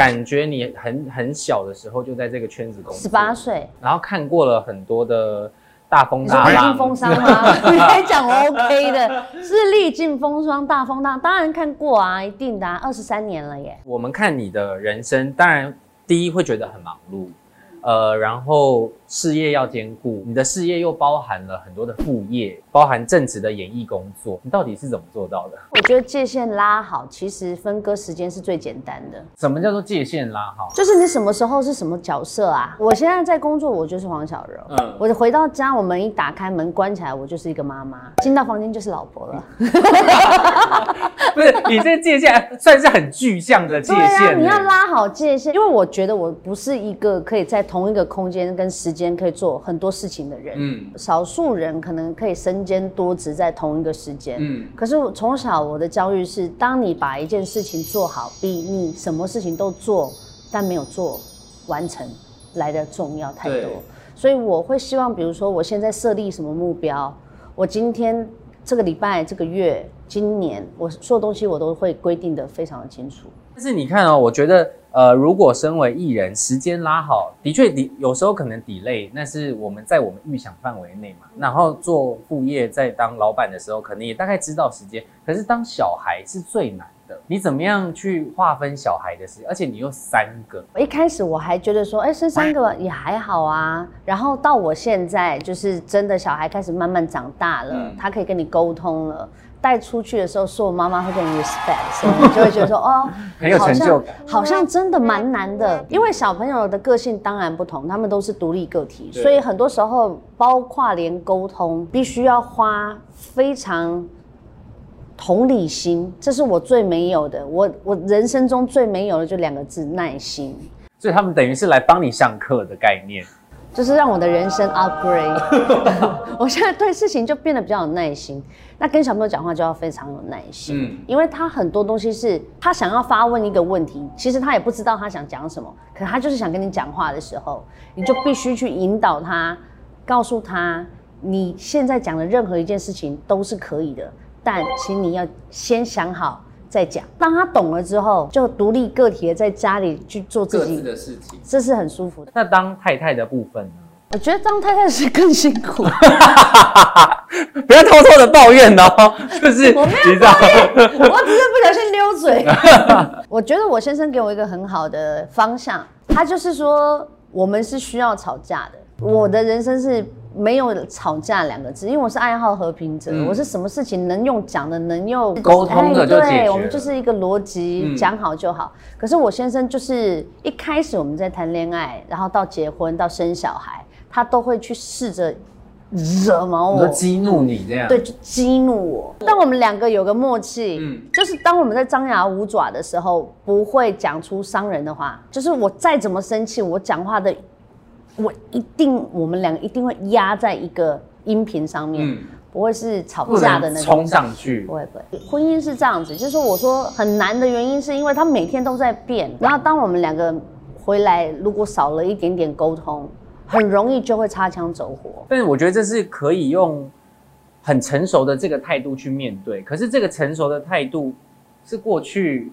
感觉你很很小的时候就在这个圈子工作，十八，岁，然后看过了很多的大风大浪，历经风霜吗？你还讲我 OK 的，是历尽风霜、大风大，当然看过啊，一定的、啊，二十三年了耶。我们看你的人生，当然第一会觉得很忙碌，呃，然后事业要兼顾，你的事业又包含了很多的副业，包含正职的演艺工作，你到底是怎么做到的？我觉得界限拉好，其实分割时间是最简单的。什么叫做界限拉好？就是你什么时候是什么角色啊？我现在在工作，我就是黄小柔。嗯我回到家，我门一打开，门关起来，我就是一个妈妈。进到房间就是老婆了。不是你这界限算是很具象的界对啊，限，你要拉好界限，因为我觉得我不是一个可以在同一个空间跟时间可以做很多事情的人。嗯少数人可能可以身兼多职在同一个时间。嗯可是从小我的教育是，当你把一件事情做好，比你什么事情都做但没有做完成来的重要太多。所以我会希望，比如说我现在设立什么目标，我今天这个礼拜、这个月、今年，我所有东西我都会规定的非常的清楚。但是你看哦，我觉得呃，如果身为艺人，时间拉好，的确你有时候可能 delay，那是我们在我们预想范围内嘛。然后做副业，在当老板的时候，可能也大概知道时间。可是当小孩是最难的，你怎么样去划分小孩的时间？而且你又三个，我一开始我还觉得说，哎、生三个也还好啊。然后到我现在，就是真的小孩开始慢慢长大了，嗯他可以跟你沟通了。带出去的时候，所有妈妈会跟你 respect，所以你就会觉得说，哦，很有成就感好像，好像真的蛮难的。因为小朋友的个性当然不同，他们都是独立个体，所以很多时候，包括连沟通，必须要花非常同理心，这是我最没有的。我我人生中最没有的就两个字：耐心。所以他们等于是来帮你上课的概念。就是让我的人生 upgrade。我现在对事情就变得比较有耐心。那跟小朋友讲话就要非常有耐心，嗯因为他很多东西是他想要发问一个问题，其实他也不知道他想讲什么，可他就是想跟你讲话的时候，你就必须去引导他，告诉他你现在讲的任何一件事情都是可以的，但请你要先想好。再讲，当他懂了之后，就独立个体的在家里去做自己，的事情。这是很舒服的。那当太太的部分呢？我觉得当太太是更辛苦。不要偷偷的抱怨哦，就是我没有抱怨，我只是不小心溜嘴。我觉得我先生给我一个很好的方向，他就是说我们是需要吵架的。我的人生是没有吵架两个字，因为我是爱好和平者，嗯我是什么事情能用讲的，能用沟通的哎就解决对，我们就是一个逻辑嗯，讲好就好。可是我先生就是一开始我们在谈恋爱，然后到结婚到生小孩，他都会去试着惹毛我，我激怒你这样。对，就激怒我。但我们两个有个默契，嗯就是当我们在张牙舞爪的时候，不会讲出伤人的话。就是我再怎么生气，我讲话的，我一定，我们两个一定会压在一个音频上面，嗯不会是吵架的那种能冲。上去不。会不会，婚姻是这样子，就是说我说很难的原因是因为他每天都在变，然后当我们两个回来，如果少了一点点沟通，很容易就会擦枪走火。但是我觉得这是可以用很成熟的这个态度去面对。可是这个成熟的态度是过去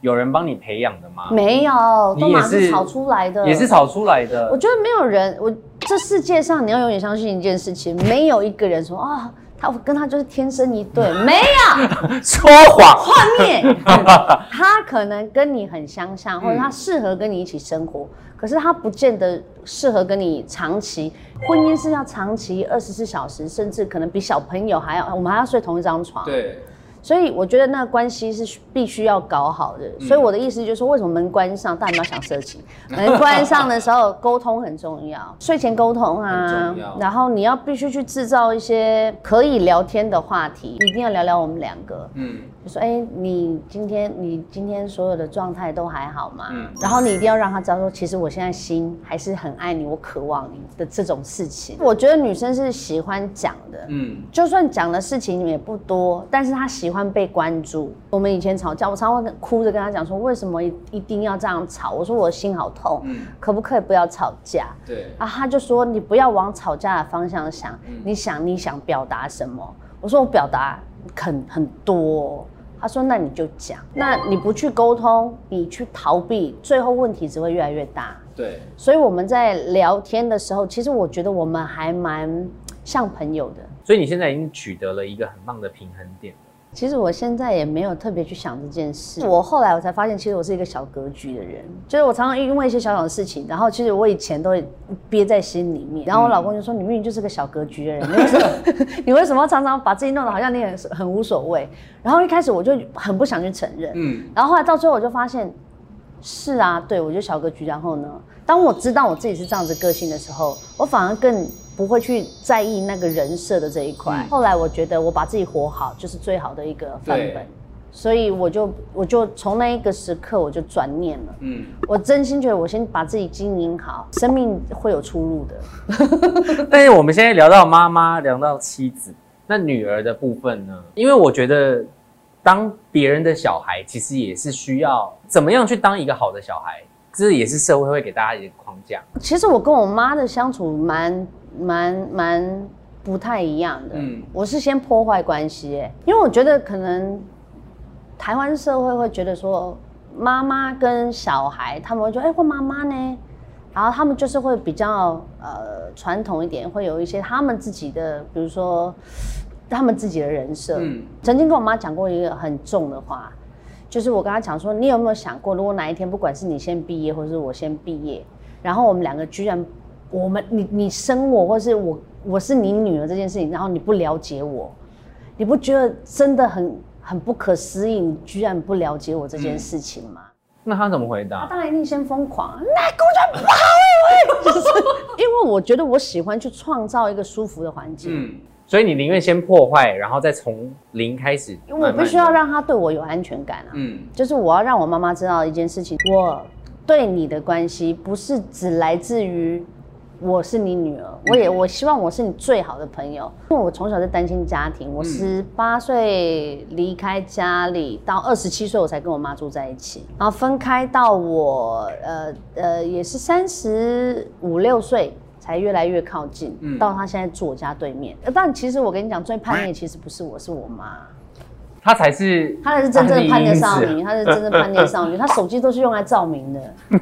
有人帮你培养的吗？没有，都是马是炒出来的，也是。炒出来的我的。觉得没有人，我这世界上你要永远相信一件事情，没有一个人说啊，他我跟他就是天生一对，没有说谎。幻灭。他可能跟你很相像，或者他适合跟你一起生活，可是他不见得适合跟你长期。婚姻是要长期二十四小时，甚至可能比小朋友还要，我们还要睡同一张床。对，所以我觉得那个关系是必须要搞好的。嗯所以我的意思就是说，为什么门关上，大家不要想色情。门关上的时候，沟通很重要，睡前沟通啊然后你要必须去制造一些可以聊天的话题，一定要聊聊我们两个。嗯，就说，哎、你今天你今天所有的状态都还好吗？嗯然后你一定要让他知道说，其实我现在心还是很爱你，我渴望你的这种事情。我觉得女生是喜欢讲的，嗯，就算讲的事情也不多，但是她喜欢被关注。我们以前吵架，我常常会哭着跟他讲说，为什么一一定要这样吵？我说我的心好痛，嗯可不可以不要吵架？对，啊，他就说你不要往吵架的方向想，嗯你想你想表达什么？我说我表达很很多，他说：“那你就讲，那你不去沟通，你去逃避，最后问题只会越来越大。对，所以我们在聊天的时候，其实我觉得我们还蛮像朋友的。所以你现在已经取得了一个很棒的平衡点了。其实我现在也没有特别去想这件事。我后来我才发现，其实我是一个小格局的人，就是我常常因为一些小小的事情，然后其实我以前都会憋在心里面。然后我老公就说：“你明明就是个小格局的人，你为什么 你为什么常常把自己弄得好像你很很无所谓？”然后一开始我就很不想去承认，嗯，然后后来到最后我就发现，是啊，对我就小格局。然后呢，当我知道我自己是这样子个性的时候，我反而更。不会去在意那个人设的这一块。后来我觉得我把自己活好就是最好的一个范本，所以我就我就从那一个时刻我就转念了。嗯，我真心觉得我先把自己经营好，生命会有出路的。但是我们现在聊到妈妈，聊到妻子，那女儿的部分呢？因为我觉得当别人的小孩，其实也是需要怎么样去当一个好的小孩，这也是社会会给大家一个框架。其实我跟我妈的相处蛮。蛮蛮不太一样的，嗯，我是先破坏关系，哎，因为我觉得可能台湾社会会觉得说妈妈跟小孩，他们会说，哎，我妈妈呢，然后他们就是会比较呃传统一点，会有一些他们自己的，比如说他们自己的人设。嗯，曾经跟我妈讲过一个很重的话，就是我跟她讲说，你有没有想过，如果哪一天不管是你先毕业，或者是我先毕业，然后我们两个居然。我们你你生我，或是我我是你女儿这件事情，然后你不了解我，你不觉得真的很很不可思议？你居然不了解我这件事情吗？那他怎么回答？他当然一定先疯狂，那工作不好，就是 因为我觉得我喜欢去创造一个舒服的环境。嗯，所以你宁愿先破坏，然后再从零开始。因为我必须要让他对我有安全感啊。嗯，就是我要让我妈妈知道一件事情，我对你的关系不是只来自于。我是你女儿，我也我希望我是你最好的朋友，因为我从小在单亲家庭，我十八岁离开家里，到二十七岁我才跟我妈住在一起，然后分开到我呃呃也是三十五六岁才越来越靠近，到他现在住我家对面。但其实我跟你讲，最叛逆其实不是我，是我妈，她才是她才是真正的叛逆少女，她是真正叛逆少女，她手机都是用来照明的。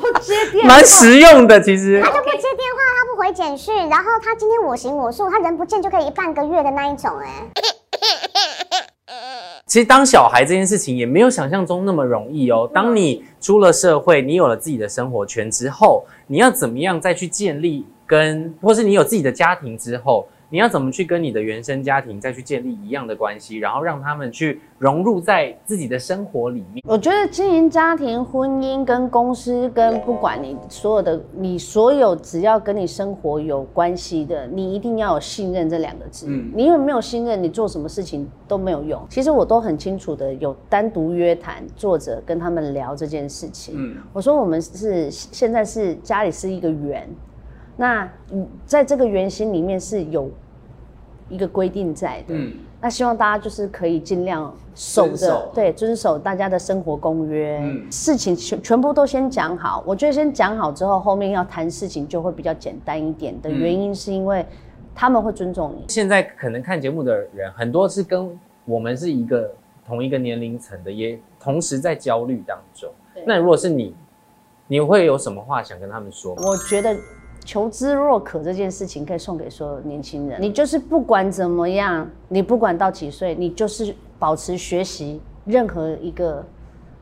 不接电，蛮实用的。其实他就不接电话，他不回简讯，然后他今天我行我素，他人不见就可以半个月的那一种。哎，其实当小孩这件事情也没有想象中那么容易哦。当你出了社会，你有了自己的生活圈之后，你要怎么样再去建立跟，或是你有自己的家庭之后。你要怎么去跟你的原生家庭再去建立一样的关系，然后让他们去融入在自己的生活里面？我觉得经营家庭、婚姻跟公司跟不管你所有的，你所有只要跟你生活有关系的，你一定要有信任这两个字。嗯，你因为没有信任，你做什么事情都没有用。其实我都很清楚的，有单独约谈作者跟他们聊这件事情。嗯，我说我们是现在是家里是一个圆，那在这个圆心里面是有。一个规定在的，嗯，那希望大家就是可以尽量守着，对，遵守大家的生活公约，嗯，事情全全部都先讲好。我觉得先讲好之后，后面要谈事情就会比较简单一点的原因，是因为他们会尊重你。现在可能看节目的人很多是跟我们是一个同一个年龄层的，也同时在焦虑当中。那如果是你，你会有什么话想跟他们说？我觉得。求知若渴这件事情可以送给所有年轻人。你就是不管怎么样，你不管到几岁，你就是保持学习。任何一个，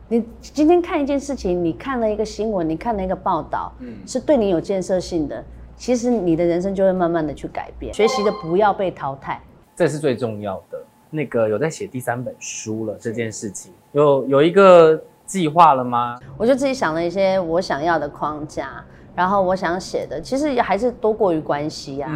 你今天看一件事情，你看了一个新闻，你看了一个报道，嗯，是对你有建设性的，其实你的人生就会慢慢的去改变。学习的不要被淘汰，这是最重要的。那个有在写第三本书了，这件事情有有一个计划了吗？我就自己想了一些我想要的框架。然后我想写的，其实也还是多过于关系啊，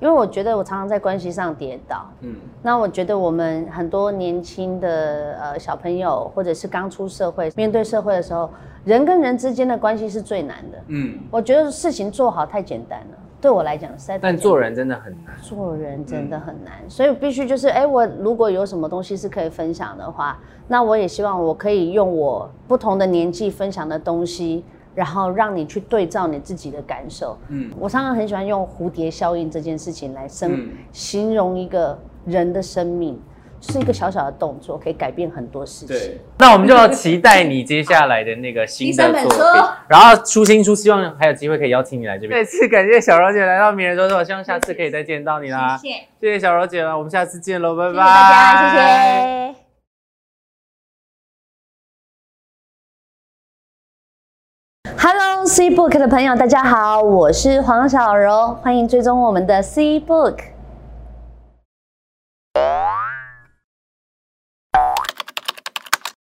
因为我觉得我常常在关系上跌倒。嗯，那我觉得我们很多年轻的呃小朋友，或者是刚出社会，面对社会的时候，人跟人之间的关系是最难的。嗯，我觉得事情做好太简单了，对我来讲实在。但做人真的很难。做人真的很难，所以必须就是，哎，我如果有什么东西是可以分享的话，那我也希望我可以用我不同的年纪分享的东西。然后让你去对照你自己的感受。嗯，我常常很喜欢用蝴蝶效应这件事情来生形容一个人的生命。就是一个小小的动作，可以改变很多事情。那我们就要期待你接下来的那个新的作品，然后出新书，希望还有机会可以邀请你来这边。再次感谢小柔姐来到名人说说，希望下次可以再见到你啦。谢谢，谢谢小柔姐了，我们下次见喽，拜拜。谢谢大家，谢谢。Book 的朋友，大家好，我是黄小柔，欢迎追踪我们的 C Book。